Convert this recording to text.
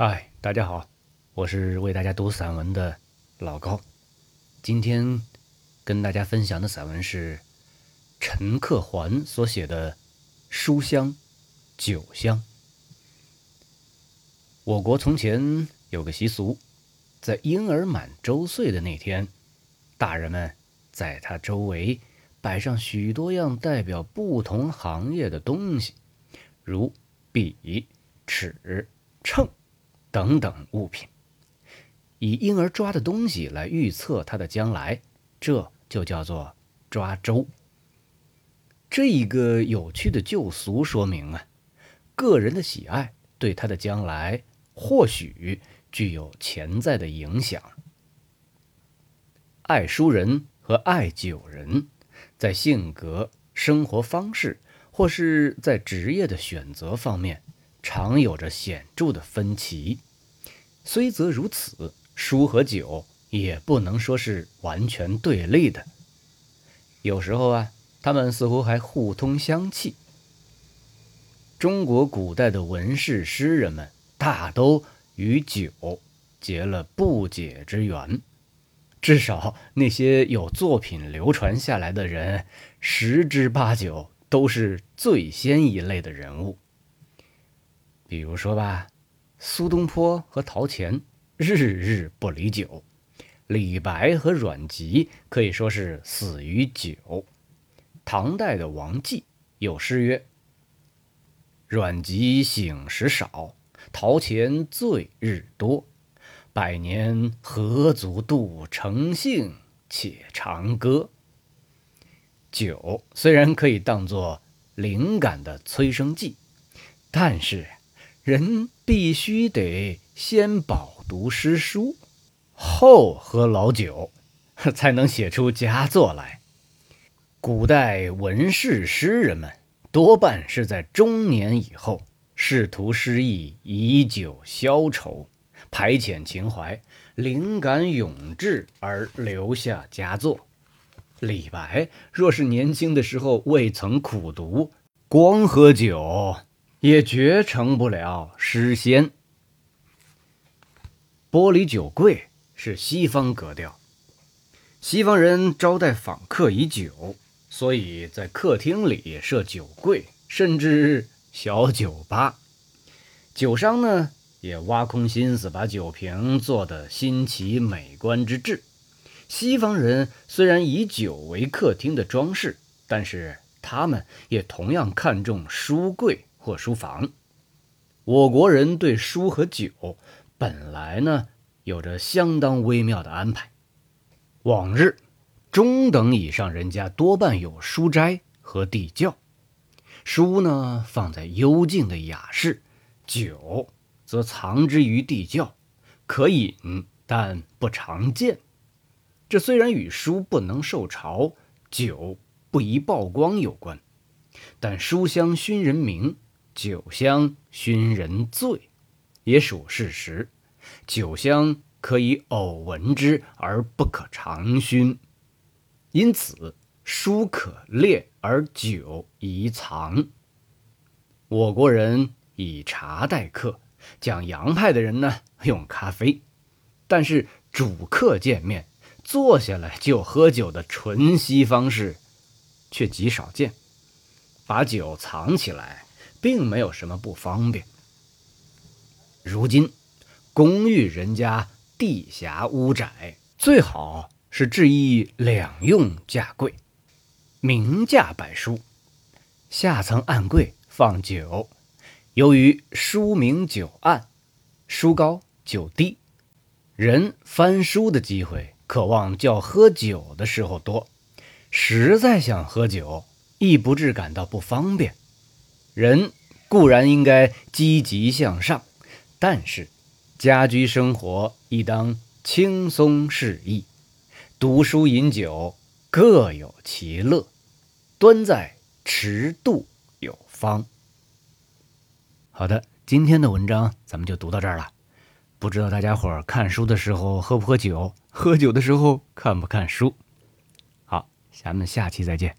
嗨，大家好，我是为大家读散文的老高。今天跟大家分享的散文是陈克桓所写的《书香酒香》。我国从前有个习俗，在婴儿满周岁的那天，大人们在他周围摆上许多样代表不同行业的东西，如笔、尺、秤。等等物品，以婴儿抓的东西来预测他的将来，这就叫做抓周。这一个有趣的旧俗说明啊，个人的喜爱对他的将来或许具有潜在的影响。爱书人和爱酒人，在性格、生活方式或是在职业的选择方面。常有着显著的分歧，虽则如此，书和酒也不能说是完全对立的。有时候啊，他们似乎还互通香气。中国古代的文士诗人们大都与酒结了不解之缘，至少那些有作品流传下来的人，十之八九都是醉仙一类的人物。比如说吧，苏东坡和陶潜日日不离酒，李白和阮籍可以说是死于酒。唐代的王绩有诗曰：“阮籍醒时少，陶潜醉日多。百年何足度诚信且长歌。”酒虽然可以当作灵感的催生剂，但是。人必须得先饱读诗书，后喝老酒，才能写出佳作来。古代文士诗人们多半是在中年以后，仕途失意以酒消愁，排遣情怀，灵感永志而留下佳作。李白若是年轻的时候未曾苦读，光喝酒。也绝成不了诗仙。玻璃酒柜是西方格调，西方人招待访客以酒，所以在客厅里设酒柜，甚至小酒吧。酒商呢也挖空心思把酒瓶做得新奇美观之至。西方人虽然以酒为客厅的装饰，但是他们也同样看重书柜。或书房，我国人对书和酒本来呢有着相当微妙的安排。往日中等以上人家多半有书斋和地窖，书呢放在幽静的雅室，酒则藏之于地窖，可饮但不常见。这虽然与书不能受潮、酒不宜曝光有关，但书香熏人名。酒香熏人醉，也属事实。酒香可以偶闻之，而不可常熏。因此，书可列，而酒宜藏。我国人以茶待客，讲洋派的人呢用咖啡。但是主客见面，坐下来就喝酒的纯西方式，却极少见。把酒藏起来。并没有什么不方便。如今，公寓人家地狭屋窄，最好是置一两用架柜，明架摆书，下层暗柜放酒。由于书明酒暗，书高酒低，人翻书的机会渴望较喝酒的时候多，实在想喝酒，亦不致感到不方便。人固然应该积极向上，但是家居生活亦当轻松适意。读书饮酒各有其乐，端在尺度有方。好的，今天的文章咱们就读到这儿了。不知道大家伙儿看书的时候喝不喝酒，喝酒的时候看不看书？好，咱们下期再见。